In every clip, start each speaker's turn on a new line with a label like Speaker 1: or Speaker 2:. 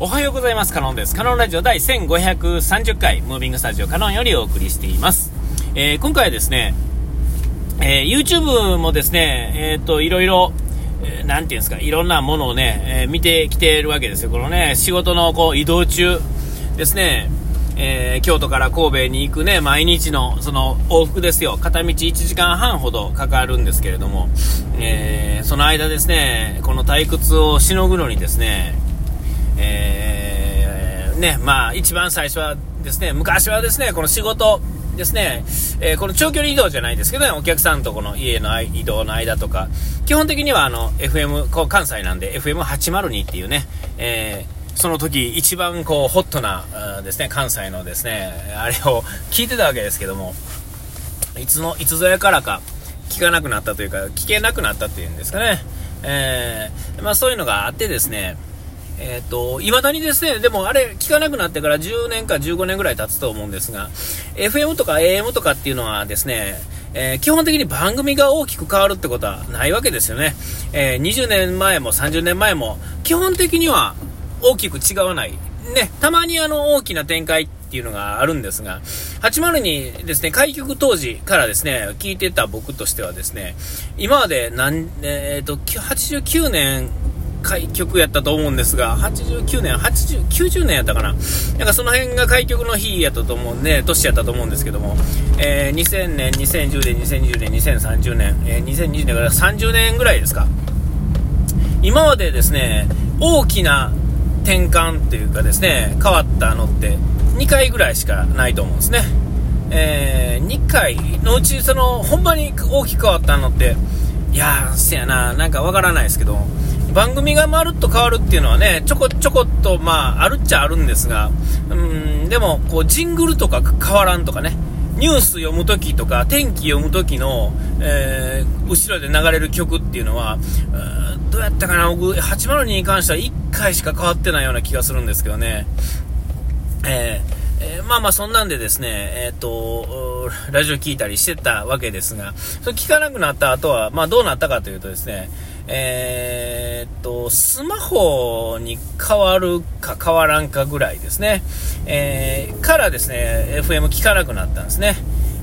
Speaker 1: おはようございます。カノンです。カノンラジオ第1530回、ムービングスタジオカノンよりお送りしています。えー、今回はですね、えー、YouTube もですね、えっ、ー、と、いろいろ、えー、なんていうんですか、いろんなものをね、え見てきているわけですよ。このね、仕事のこう移動中ですね、え京都から神戸に行くね、毎日のその往復ですよ。片道1時間半ほどかかるんですけれども、えその間ですね、この退屈をしのぐのにですね、えー、ね、まあ、一番最初はですね、昔はですね、この仕事ですね、えー、この長距離移動じゃないですけどね、お客さんとこの家の移動の間とか、基本的にはあの、FM、こう関西なんで、FM802 っていうね、えー、その時一番こう、ホットな、ですね、関西のですね、あれを聞いてたわけですけども、いつの、いつぞやからか、聞かなくなったというか、聞けなくなったっていうんですかね。えー、まあそういうのがあってですね、えっ、ー、と、未だにですね、でもあれ聞かなくなってから10年か15年ぐらい経つと思うんですが、FM とか AM とかっていうのはですね、えー、基本的に番組が大きく変わるってことはないわけですよね。えー、20年前も30年前も、基本的には大きく違わない。ね、たまにあの大きな展開っていうのがあるんですが、802ですね、開局当時からですね、聞いてた僕としてはですね、今まで何、えっ、ー、と、89年開局やったと思うんですが、89年、80、90年やったかな。なんかその辺が開局の日やったと思うね、年やったと思うんですけども、えー、2000年、2010年、2020年、2030年、えー、2020年から30年ぐらいですか。今までですね、大きな転換というかですね、変わったのって2回ぐらいしかないと思うんですね。えー、2回のうち、その、ほんまに大きく変わったのって、いやー、せやな、なんかわからないですけど、番組がまるっと変わるっていうのはね、ちょこちょこっと、まあ、あるっちゃあるんですが、うん、でも、こう、ジングルとか変わらんとかね、ニュース読むときとか、天気読むときの、えー、後ろで流れる曲っていうのは、うどうやったかな、僕、802に関しては1回しか変わってないような気がするんですけどね。えーえー、まあまあそんなんでですね、えっ、ー、と、ラジオ聞いたりしてたわけですが、それ聞かなくなった後は、まあどうなったかというとですね、えー、っと、スマホに変わるか変わらんかぐらいですね。えー、からですね、FM 聞かなくなったんですね。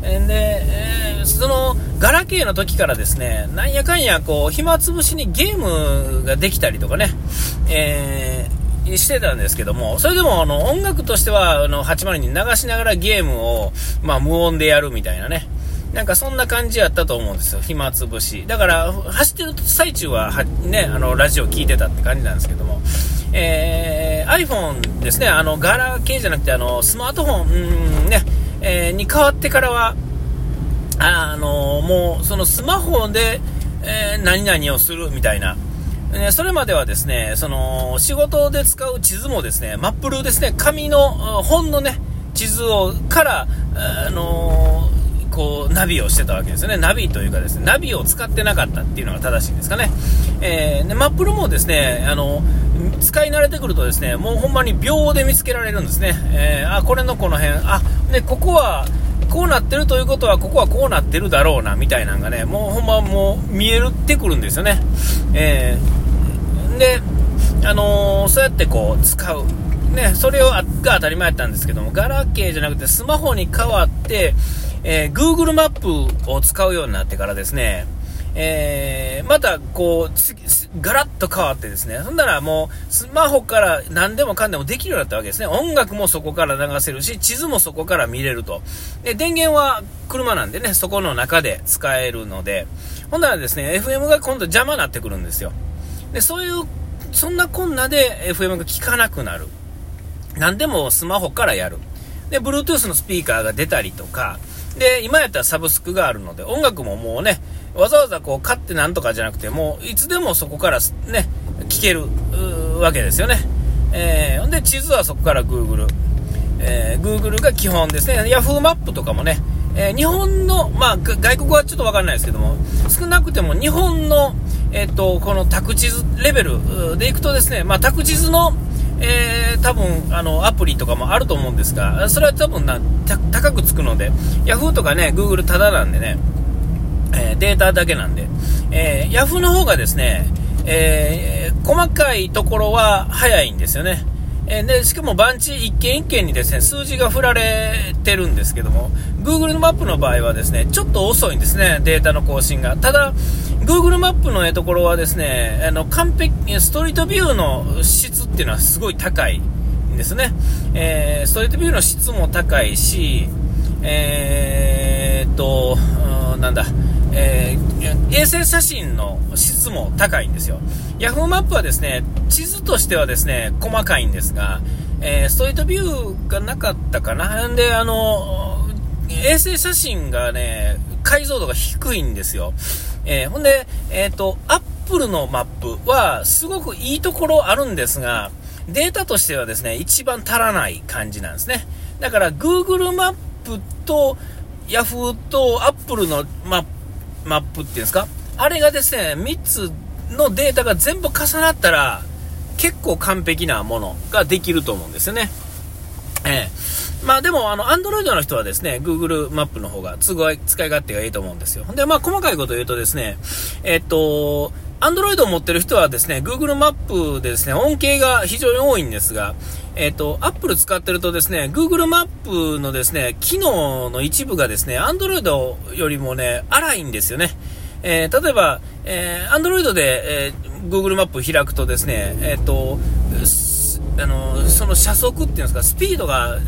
Speaker 1: で、えー、その、ガラケーの時からですね、なんやかんや、こう、暇つぶしにゲームができたりとかね、えー、してたんですけども、それでも、あの、音楽としては、あの、80に流しながらゲームを、まあ、無音でやるみたいなね、なんかそんな感じやったと思うんですよ、暇つぶし。だから、走ってる最中はは、ね、あの、ラジオ聞いてたって感じなんですけども、えー、iPhone ですね、あの、ガラケーじゃなくて、あの、スマートフォン、うんね、えー、に変わってからは、あの、もう、そのスマホで、えー、何々をするみたいな、ね、それまではですね、その、仕事で使う地図もですね、マップルですね、紙の本のね、地図を、から、あのこう、ナビをしてたわけですよね。ナビというかですね、ナビを使ってなかったっていうのが正しいんですかね。えー、で、マップルもですね、あの、使い慣れてくるとですね、もうほんまに秒で見つけられるんですね。えー、あ、これのこの辺、あ、ね、ここは、こうなってるということは、ここはこうなってるだろうな、みたいなのがね、もうほんまもう見えるってくるんですよね。えー、で、あのー、そうやってこう、使う。ね、それをが当たり前やったんですけども、ガラケーじゃなくてスマホに変わって、えー、Google マップを使うようになってからですね、えー、またこう、ガラッと変わってですね、そんならもう、スマホから何でもかんでもできるようになったわけですね。音楽もそこから流せるし、地図もそこから見れると。で、電源は車なんでね、そこの中で使えるので、ほんならですね、FM が今度邪魔になってくるんですよ。で、そういう、そんなこんなで FM が効かなくなる。何でもスマホからやる。で、Bluetooth のスピーカーが出たりとか、で、今やったらサブスクがあるので、音楽ももうね、わざわざこう買ってなんとかじゃなくて、もういつでもそこからね、聞けるわけですよね。えー、で、地図はそこから Google。えー、Google が基本ですね。Yahoo マップとかもね、えー、日本の、まあ、外国はちょっとわかんないですけども、少なくても日本の、えっ、ー、と、この宅地図レベルでいくとですね、まあ、宅地図の、えー、多分あのアプリとかもあると思うんですが、それは多分な高くつくので、Yahoo とかね、Google ただなんでね、えー、データだけなんで、えー、Yahoo の方がですね、えー、細かいところは早いんですよね。え、で、しかも番地一件一件にですね、数字が振られてるんですけども、Google のマップの場合はですね、ちょっと遅いんですね、データの更新が。ただ、Google マップのところはですね、あの、完璧、ストリートビューの質っていうのはすごい高いんですね。えー、ストリートビューの質も高いし、えー、っと、なんだ、えー、衛星写真の質も高いんですよ。Yahoo マップはですね、地図としてはですね、細かいんですが、えー、ストリートビューがなかったかな。で、あの、衛星写真がね、解像度が低いんですよ。えー、ほんで、えっ、ー、と、Apple のマップはすごくいいところあるんですが、データとしてはですね、一番足らない感じなんですね。だから Google マップと Yahoo と Apple のマップマップっていうんですか？あれがですね、3つのデータが全部重なったら、結構完璧なものができると思うんですよね。ええまあでも、あの、アンドロイドの人はですね、Google マップの方が都合、使い勝手がいいと思うんですよ。で、まあ細かいこと言うとですね、えっと、アンドロイドを持ってる人はですね、Google マップでですね、恩恵が非常に多いんですが、えっ、と、Apple 使ってるとですね、Google マップのですね、機能の一部がですね、Android よりもね、荒いんですよね。えー、例えば、えー、Android で、えー、Google マップ開くとですね、えっ、と、あの、その車速っていうんですか、スピードが、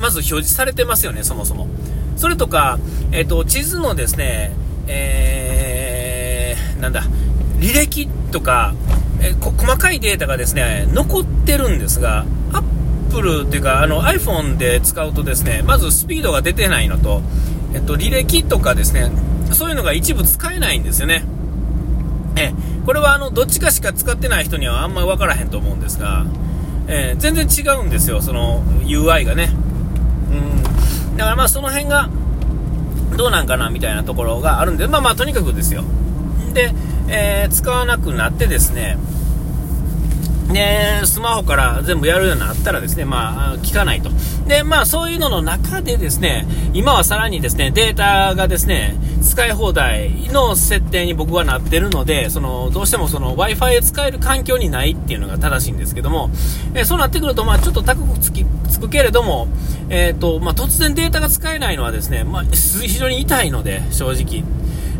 Speaker 1: まず表示されてますよね、そもそも。それとか、えっ、と、地図のですね、えー、なんだ、履歴とか、え細かいデータがですね、残ってるんですが、Apple っていうか、あの iPhone で使うとですね、まずスピードが出てないのと、えっと、履歴とかですね、そういうのが一部使えないんですよね。えこれはあの、どっちかしか使ってない人にはあんまり分からへんと思うんですが、えー、全然違うんですよ、その UI がね。うん。だからまあその辺が、どうなんかなみたいなところがあるんで、まあまあとにかくですよ。で、えー、使わなくなってですね、で、スマホから全部やるようになったらですね、まあ、聞かないと。で、まあ、そういうのの中でですね、今はさらにですね、データがですね、使い放題の設定に僕はなってるので、その、どうしてもその Wi-Fi 使える環境にないっていうのが正しいんですけども、え、そうなってくると、まあ、ちょっと高くつき、つくけれども、えっ、ー、と、まあ、突然データが使えないのはですね、まあ、非常に痛いので、正直。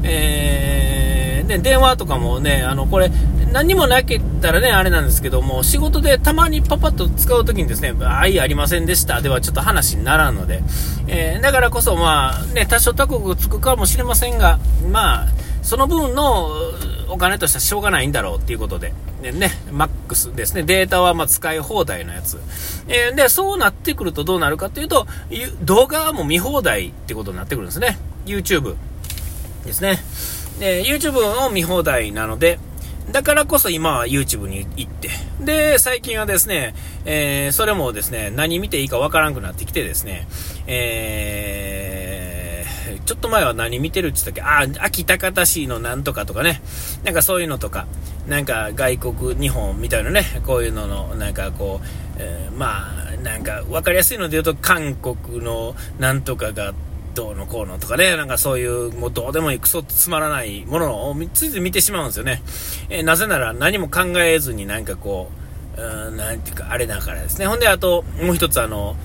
Speaker 1: えー、ね、電話とかもね、あの、これ、何もなけったらね、あれなんですけども、仕事でたまにパパッと使うときにですね、愛ありませんでしたではちょっと話にならんので、えー、だからこそまあ、ね、多少高くつくかもしれませんが、まあ、その分のお金としてはしょうがないんだろうっていうことで、ね、ね、マックスですね、データはま使い放題のやつ。えー、で、そうなってくるとどうなるかというと、動画はもう見放題ってことになってくるんですね。YouTube ですね。で、YouTube を見放題なので、だからこそ今は YouTube に行って、で、最近はですね、えー、それもですね、何見ていいかわからんくなってきてですね、えー、ちょっと前は何見てるって言ったっけあ、秋高田市のなんとかとかね、なんかそういうのとか、なんか外国、日本みたいなね、こういうのの、なんかこう、えー、まあ、なんか分かりやすいので言うと、韓国のなんとかがあってどうのこうのとかね、なんかそういう、もうどうでもいいクソつまらないものをついつい見てしまうんですよね。えー、なぜなら何も考えずになんかこう、うん、なんていうか、あれだからですね。ほんで、あと、もう一つあの、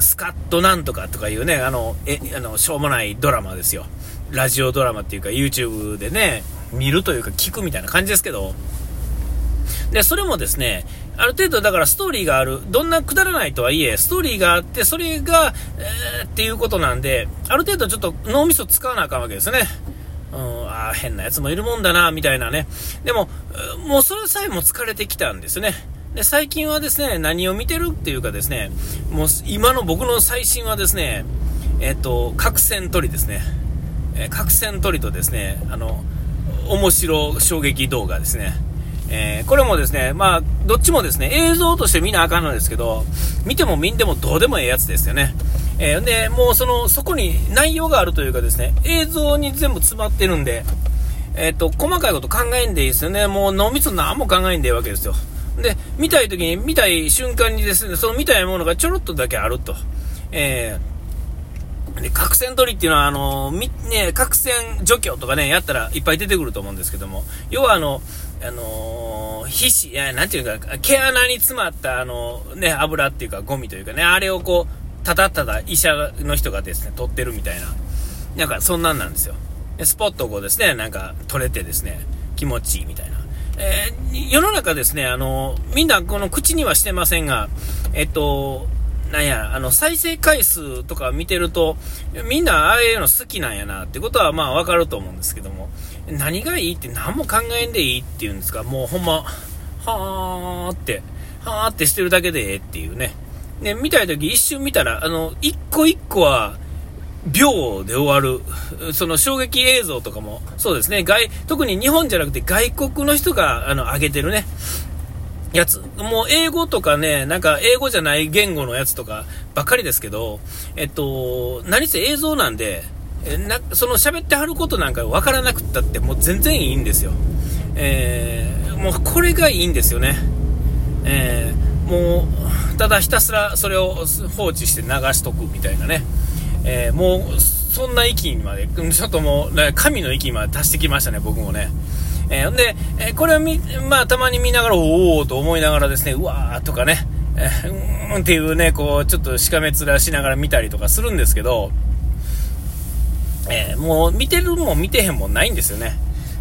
Speaker 1: スカットなんとかとかいうね、あの、え、あの、しょうもないドラマですよ。ラジオドラマっていうか、YouTube でね、見るというか聞くみたいな感じですけど、で、それもですね、ある程度だからストーリーがある。どんなくだらないとはいえ、ストーリーがあって、それが、えー、っていうことなんで、ある程度ちょっと脳みそ使わなあかんわけですね。うん、ああ、変なやつもいるもんだな、みたいなね。でも、もうそれさえも疲れてきたんですね。で、最近はですね、何を見てるっていうかですね、もう今の僕の最新はですね、えっと、核戦取りですね。えー、核戦取りとですね、あの、面白衝撃動画ですね。えー、これもですね、まあ、どっちもですね、映像として見なあかんのですけど、見ても見んでもどうでもええやつですよね。えー、で、もうその、そこに内容があるというかですね、映像に全部詰まってるんで、えっ、と、細かいこと考えんでいいですよね。もう脳みそ何も考えんでいいわけですよ。で、見たい時に、見たい瞬間にですね、その見たいものがちょろっとだけあると。えーで、角線取りっていうのは、あの、み、ね、角線除去とかね、やったらいっぱい出てくると思うんですけども、要はあの、あのー、皮脂、いや、なんていうか、毛穴に詰まった、あのー、ね、油っていうか、ゴミというかね、あれをこう、ただただ医者の人がですね、取ってるみたいな、なんか、そんなんなんですよ。スポットをこうですね、なんか、取れてですね、気持ちいいみたいな。えー、世の中ですね、あのー、みんなこの口にはしてませんが、えっと、なんや、あの、再生回数とか見てると、みんなああいうの好きなんやなってことはまあわかると思うんですけども、何がいいって何も考えんでいいっていうんですか、もうほんま、はーって、はーってしてるだけでええっていうね。ね、見たい時一瞬見たら、あの、一個一個は、秒で終わる、その衝撃映像とかも、そうですね、外、特に日本じゃなくて外国の人が、あの、上げてるね、やつ。もう英語とかね、なんか英語じゃない言語のやつとかばっかりですけど、えっと、何せ映像なんで、えなその喋ってはることなんかわからなくったってもう全然いいんですよ。えー、もうこれがいいんですよね。えー、もう、ただひたすらそれを放置して流しとくみたいなね。えー、もう、そんな域にまで、ちょっともう、神の域にまで達してきましたね、僕もね。えー、で、え、これを見、まあ、たまに見ながら、おおと思いながらですね、うわーとかね、えー、うんっていうね、こう、ちょっとしかめ面しながら見たりとかするんですけど、えー、もう見てるも見てへんもないんですよね。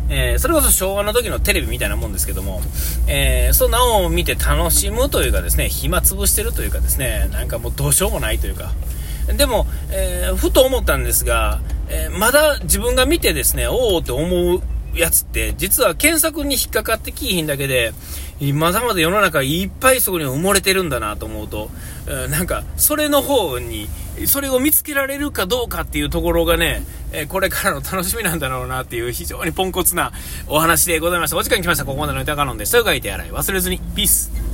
Speaker 1: えー、それこそ昭和の時のテレビみたいなもんですけども、えー、そんなのを見て楽しむというかですね、暇つぶしてるというかですね、なんかもうどうしようもないというか、でも、えー、ふと思ったんですが、えまだ自分が見てですね、おおって思うやつって、実は検索に引っかかってきいひんだけで、まだまだ世の中いっぱいそこに埋もれてるんだなと思うと、なんか、それの方に、それを見つけられるかどうかっていうところがね、これからの楽しみなんだろうなっていう非常にポンコツなお話でございました。お時間来ました。ここまでの歌カノンです。と書いて洗い忘れずに。ピース。